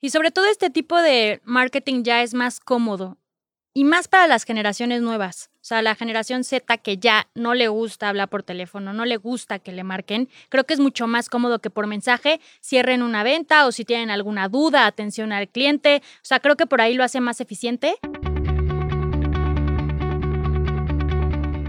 Y sobre todo este tipo de marketing ya es más cómodo y más para las generaciones nuevas. O sea, la generación Z que ya no le gusta hablar por teléfono, no le gusta que le marquen, creo que es mucho más cómodo que por mensaje cierren una venta o si tienen alguna duda, atención al cliente. O sea, creo que por ahí lo hace más eficiente.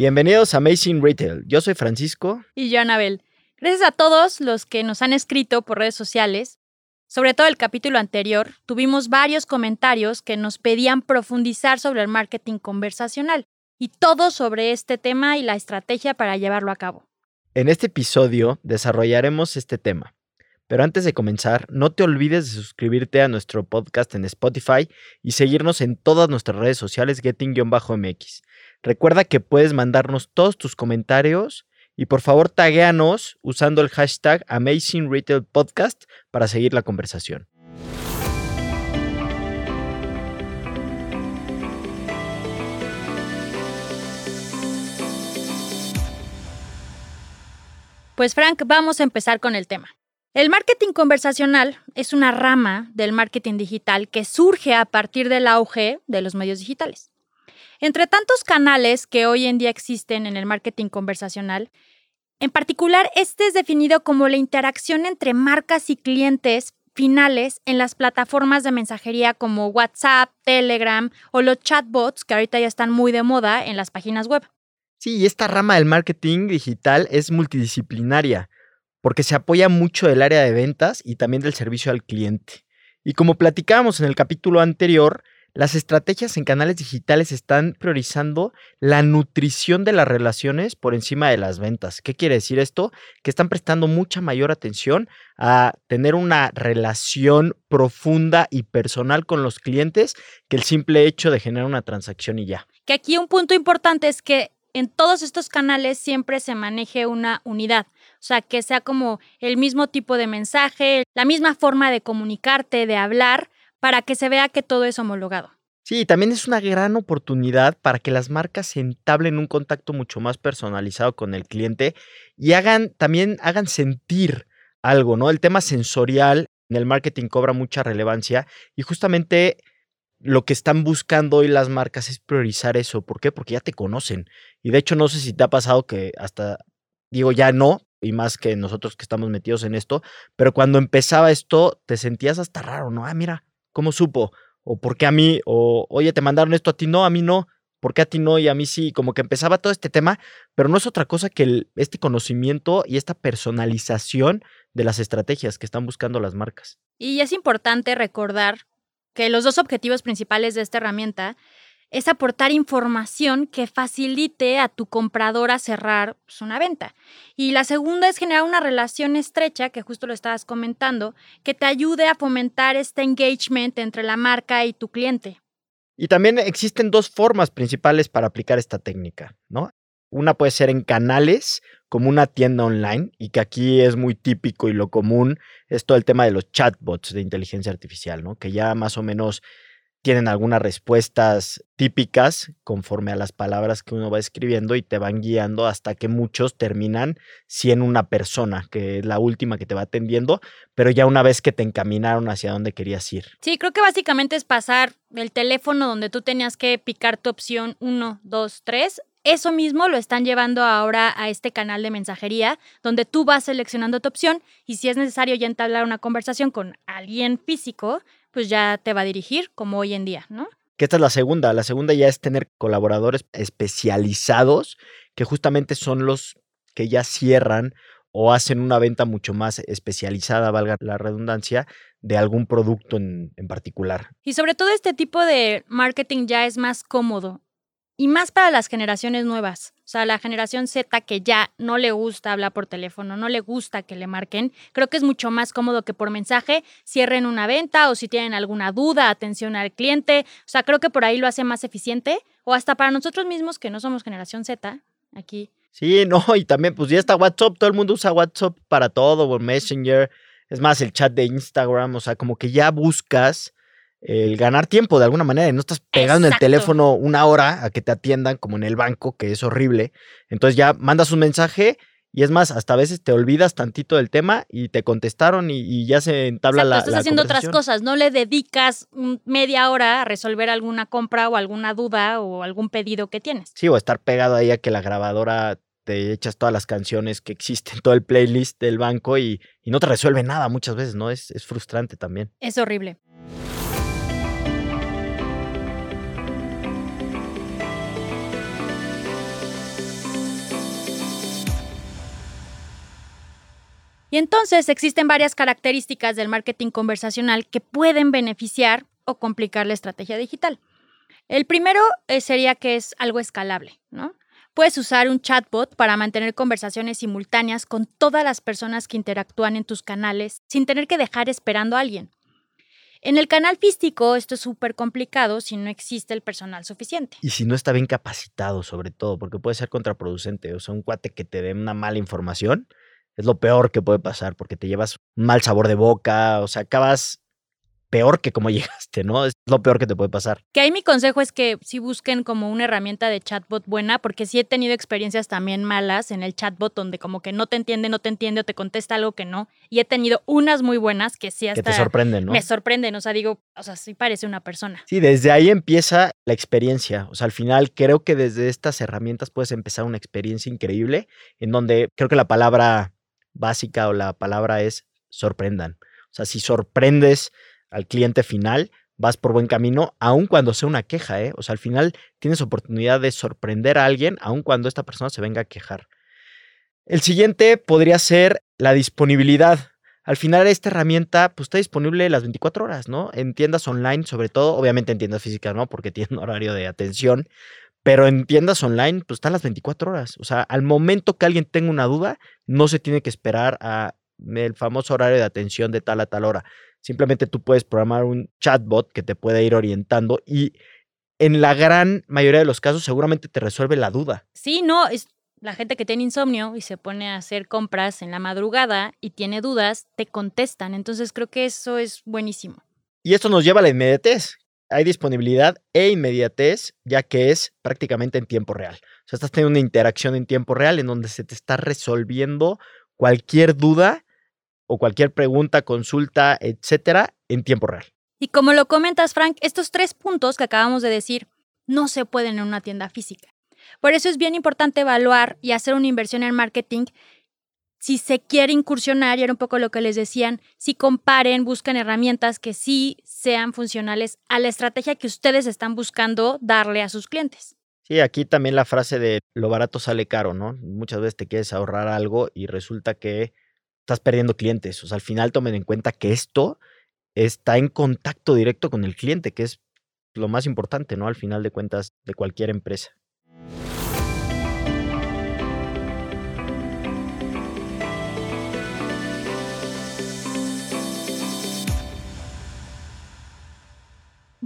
Bienvenidos a Amazing Retail. Yo soy Francisco. Y yo, Anabel. Gracias a todos los que nos han escrito por redes sociales. Sobre todo el capítulo anterior, tuvimos varios comentarios que nos pedían profundizar sobre el marketing conversacional y todo sobre este tema y la estrategia para llevarlo a cabo. En este episodio desarrollaremos este tema. Pero antes de comenzar, no te olvides de suscribirte a nuestro podcast en Spotify y seguirnos en todas nuestras redes sociales getting-mx. Recuerda que puedes mandarnos todos tus comentarios y por favor taguéanos usando el hashtag Amazing Retail Podcast para seguir la conversación. Pues Frank, vamos a empezar con el tema. El marketing conversacional es una rama del marketing digital que surge a partir del auge de los medios digitales. Entre tantos canales que hoy en día existen en el marketing conversacional, en particular este es definido como la interacción entre marcas y clientes finales en las plataformas de mensajería como WhatsApp, Telegram o los chatbots que ahorita ya están muy de moda en las páginas web. Sí, y esta rama del marketing digital es multidisciplinaria porque se apoya mucho del área de ventas y también del servicio al cliente. Y como platicábamos en el capítulo anterior, las estrategias en canales digitales están priorizando la nutrición de las relaciones por encima de las ventas. ¿Qué quiere decir esto? Que están prestando mucha mayor atención a tener una relación profunda y personal con los clientes que el simple hecho de generar una transacción y ya. Que aquí un punto importante es que en todos estos canales siempre se maneje una unidad. O sea, que sea como el mismo tipo de mensaje, la misma forma de comunicarte, de hablar, para que se vea que todo es homologado. Sí, también es una gran oportunidad para que las marcas entablen un contacto mucho más personalizado con el cliente y hagan también hagan sentir algo, ¿no? El tema sensorial en el marketing cobra mucha relevancia y justamente lo que están buscando hoy las marcas es priorizar eso. ¿Por qué? Porque ya te conocen. Y de hecho no sé si te ha pasado que hasta digo ya no, y más que nosotros que estamos metidos en esto, pero cuando empezaba esto te sentías hasta raro, ¿no? Ah, mira, ¿Cómo supo? ¿O por qué a mí? ¿O oye, te mandaron esto a ti? No, a mí no. ¿Por qué a ti no y a mí sí? Como que empezaba todo este tema, pero no es otra cosa que este conocimiento y esta personalización de las estrategias que están buscando las marcas. Y es importante recordar que los dos objetivos principales de esta herramienta es aportar información que facilite a tu comprador a cerrar pues, una venta. Y la segunda es generar una relación estrecha, que justo lo estabas comentando, que te ayude a fomentar este engagement entre la marca y tu cliente. Y también existen dos formas principales para aplicar esta técnica, ¿no? Una puede ser en canales, como una tienda online, y que aquí es muy típico y lo común, es todo el tema de los chatbots de inteligencia artificial, ¿no? Que ya más o menos tienen algunas respuestas típicas conforme a las palabras que uno va escribiendo y te van guiando hasta que muchos terminan siendo una persona, que es la última que te va atendiendo, pero ya una vez que te encaminaron hacia donde querías ir. Sí, creo que básicamente es pasar el teléfono donde tú tenías que picar tu opción 1, 2, 3 eso mismo lo están llevando ahora a este canal de mensajería, donde tú vas seleccionando tu opción y si es necesario ya entablar una conversación con alguien físico, pues ya te va a dirigir, como hoy en día, ¿no? Que esta es la segunda. La segunda ya es tener colaboradores especializados, que justamente son los que ya cierran o hacen una venta mucho más especializada, valga la redundancia, de algún producto en, en particular. Y sobre todo este tipo de marketing ya es más cómodo y más para las generaciones nuevas. O sea, la generación Z que ya no le gusta hablar por teléfono, no le gusta que le marquen, creo que es mucho más cómodo que por mensaje cierren una venta o si tienen alguna duda, atención al cliente. O sea, creo que por ahí lo hace más eficiente o hasta para nosotros mismos que no somos generación Z, aquí. Sí, no, y también pues ya está WhatsApp, todo el mundo usa WhatsApp para todo, o Messenger, es más el chat de Instagram, o sea, como que ya buscas el ganar tiempo de alguna manera y no estás pegando el teléfono una hora a que te atiendan como en el banco, que es horrible. Entonces ya mandas un mensaje y es más, hasta a veces te olvidas tantito del tema y te contestaron y, y ya se entabla Exacto, la estás la haciendo otras cosas, no le dedicas media hora a resolver alguna compra o alguna duda o algún pedido que tienes. Sí, o estar pegado ahí a que la grabadora te echas todas las canciones que existen, todo el playlist del banco y, y no te resuelve nada muchas veces, ¿no? Es, es frustrante también. Es horrible. Y entonces existen varias características del marketing conversacional que pueden beneficiar o complicar la estrategia digital. El primero eh, sería que es algo escalable, ¿no? Puedes usar un chatbot para mantener conversaciones simultáneas con todas las personas que interactúan en tus canales sin tener que dejar esperando a alguien. En el canal físico esto es súper complicado si no existe el personal suficiente. Y si no está bien capacitado, sobre todo, porque puede ser contraproducente. O sea, un cuate que te dé una mala información es lo peor que puede pasar, porque te llevas un mal sabor de boca, o sea, acabas peor que como llegaste, ¿no? Es lo peor que te puede pasar. Que ahí mi consejo es que sí busquen como una herramienta de chatbot buena, porque sí he tenido experiencias también malas en el chatbot donde como que no te entiende, no te entiende o te contesta algo que no. Y he tenido unas muy buenas que sí Que hasta te sorprenden, ¿no? me sorprenden. O sea, digo, o sea, sí parece una persona. Sí, desde ahí empieza la experiencia. O sea, al final creo que desde estas herramientas puedes empezar una experiencia increíble en donde creo que la palabra básica o la palabra es sorprendan. O sea, si sorprendes al cliente final, vas por buen camino, aun cuando sea una queja, ¿eh? O sea, al final tienes oportunidad de sorprender a alguien, aun cuando esta persona se venga a quejar. El siguiente podría ser la disponibilidad. Al final esta herramienta pues, está disponible las 24 horas, ¿no? En tiendas online, sobre todo, obviamente en tiendas físicas, ¿no? Porque tiene un horario de atención, pero en tiendas online pues están las 24 horas. O sea, al momento que alguien tenga una duda, no se tiene que esperar a el famoso horario de atención de tal a tal hora. Simplemente tú puedes programar un chatbot que te puede ir orientando y en la gran mayoría de los casos seguramente te resuelve la duda. Sí, no, es la gente que tiene insomnio y se pone a hacer compras en la madrugada y tiene dudas, te contestan. Entonces creo que eso es buenísimo. Y esto nos lleva a la inmediatez. Hay disponibilidad e inmediatez, ya que es prácticamente en tiempo real. O sea, estás teniendo una interacción en tiempo real en donde se te está resolviendo cualquier duda o cualquier pregunta, consulta, etcétera, en tiempo real. Y como lo comentas, Frank, estos tres puntos que acabamos de decir no se pueden en una tienda física. Por eso es bien importante evaluar y hacer una inversión en marketing si se quiere incursionar, y era un poco lo que les decían, si comparen, buscan herramientas que sí sean funcionales a la estrategia que ustedes están buscando darle a sus clientes. Sí, aquí también la frase de lo barato sale caro, ¿no? Muchas veces te quieres ahorrar algo y resulta que estás perdiendo clientes. O sea, al final tomen en cuenta que esto está en contacto directo con el cliente, que es lo más importante, ¿no? Al final de cuentas de cualquier empresa.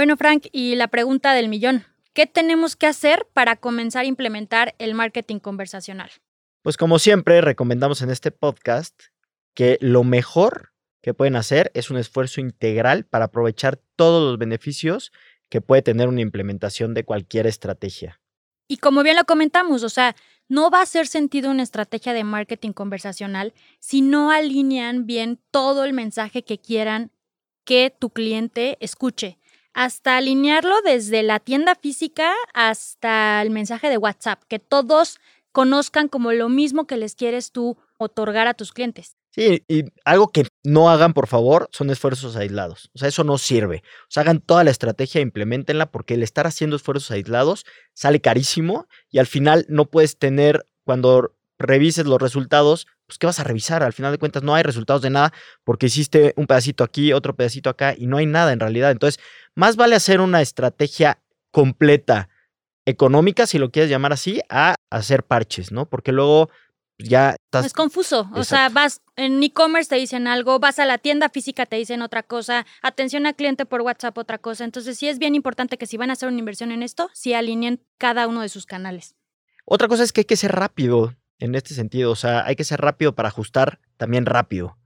Bueno, Frank, y la pregunta del millón. ¿Qué tenemos que hacer para comenzar a implementar el marketing conversacional? Pues como siempre, recomendamos en este podcast que lo mejor que pueden hacer es un esfuerzo integral para aprovechar todos los beneficios que puede tener una implementación de cualquier estrategia. Y como bien lo comentamos, o sea, no va a hacer sentido una estrategia de marketing conversacional si no alinean bien todo el mensaje que quieran que tu cliente escuche. Hasta alinearlo desde la tienda física hasta el mensaje de WhatsApp, que todos conozcan como lo mismo que les quieres tú otorgar a tus clientes. Sí, y algo que no hagan, por favor, son esfuerzos aislados. O sea, eso no sirve. O sea, hagan toda la estrategia, implementenla, porque el estar haciendo esfuerzos aislados sale carísimo y al final no puedes tener, cuando revises los resultados, pues ¿qué vas a revisar? Al final de cuentas no hay resultados de nada porque hiciste un pedacito aquí, otro pedacito acá y no hay nada en realidad. Entonces, más vale hacer una estrategia completa económica, si lo quieres llamar así, a hacer parches, ¿no? Porque luego ya estás... Es confuso. O sea, vas en e-commerce te dicen algo, vas a la tienda física te dicen otra cosa, atención al cliente por WhatsApp otra cosa. Entonces sí es bien importante que si van a hacer una inversión en esto, sí alineen cada uno de sus canales. Otra cosa es que hay que ser rápido en este sentido. O sea, hay que ser rápido para ajustar también rápido.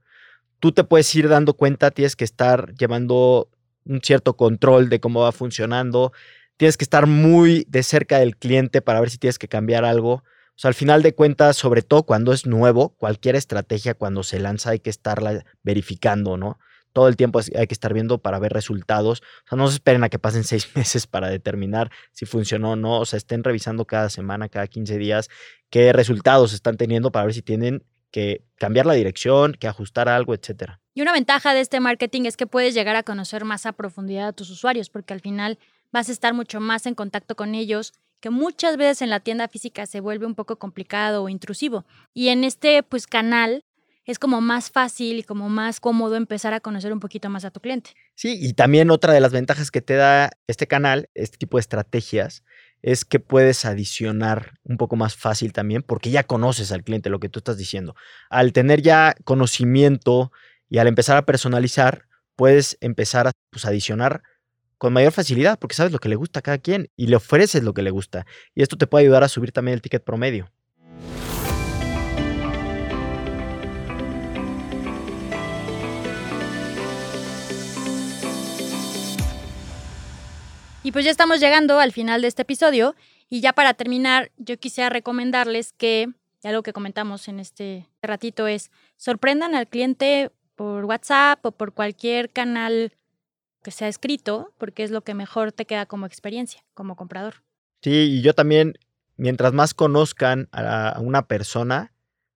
Tú te puedes ir dando cuenta, tienes que estar llevando un cierto control de cómo va funcionando. Tienes que estar muy de cerca del cliente para ver si tienes que cambiar algo. O sea, al final de cuentas, sobre todo cuando es nuevo, cualquier estrategia cuando se lanza hay que estarla verificando, ¿no? Todo el tiempo hay que estar viendo para ver resultados. O sea, no se esperen a que pasen seis meses para determinar si funcionó o no. O sea, estén revisando cada semana, cada 15 días, qué resultados están teniendo para ver si tienen que cambiar la dirección, que ajustar algo, etcétera. Y una ventaja de este marketing es que puedes llegar a conocer más a profundidad a tus usuarios, porque al final vas a estar mucho más en contacto con ellos, que muchas veces en la tienda física se vuelve un poco complicado o intrusivo. Y en este pues canal es como más fácil y como más cómodo empezar a conocer un poquito más a tu cliente. Sí, y también otra de las ventajas que te da este canal, este tipo de estrategias, es que puedes adicionar un poco más fácil también porque ya conoces al cliente, lo que tú estás diciendo. Al tener ya conocimiento y al empezar a personalizar, puedes empezar a pues, adicionar con mayor facilidad porque sabes lo que le gusta a cada quien y le ofreces lo que le gusta. Y esto te puede ayudar a subir también el ticket promedio. Y pues ya estamos llegando al final de este episodio y ya para terminar yo quisiera recomendarles que, algo que comentamos en este ratito es, sorprendan al cliente por WhatsApp o por cualquier canal que sea escrito, porque es lo que mejor te queda como experiencia, como comprador. Sí, y yo también, mientras más conozcan a una persona,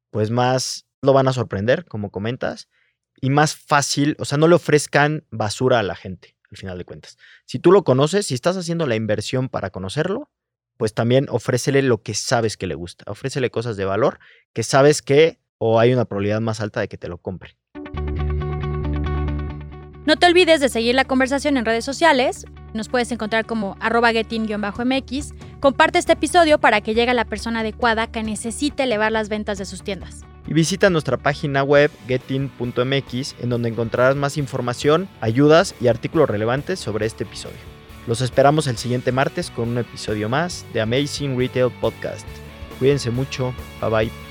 pues más lo van a sorprender, como comentas, y más fácil, o sea, no le ofrezcan basura a la gente, al final de cuentas. Si tú lo conoces, si estás haciendo la inversión para conocerlo, pues también ofrécele lo que sabes que le gusta, ofrécele cosas de valor que sabes que o hay una probabilidad más alta de que te lo compre. No te olvides de seguir la conversación en redes sociales. Nos puedes encontrar como arroba getin-mx. Comparte este episodio para que llegue a la persona adecuada que necesite elevar las ventas de sus tiendas. Y visita nuestra página web getin.mx en donde encontrarás más información, ayudas y artículos relevantes sobre este episodio. Los esperamos el siguiente martes con un episodio más de Amazing Retail Podcast. Cuídense mucho. Bye bye.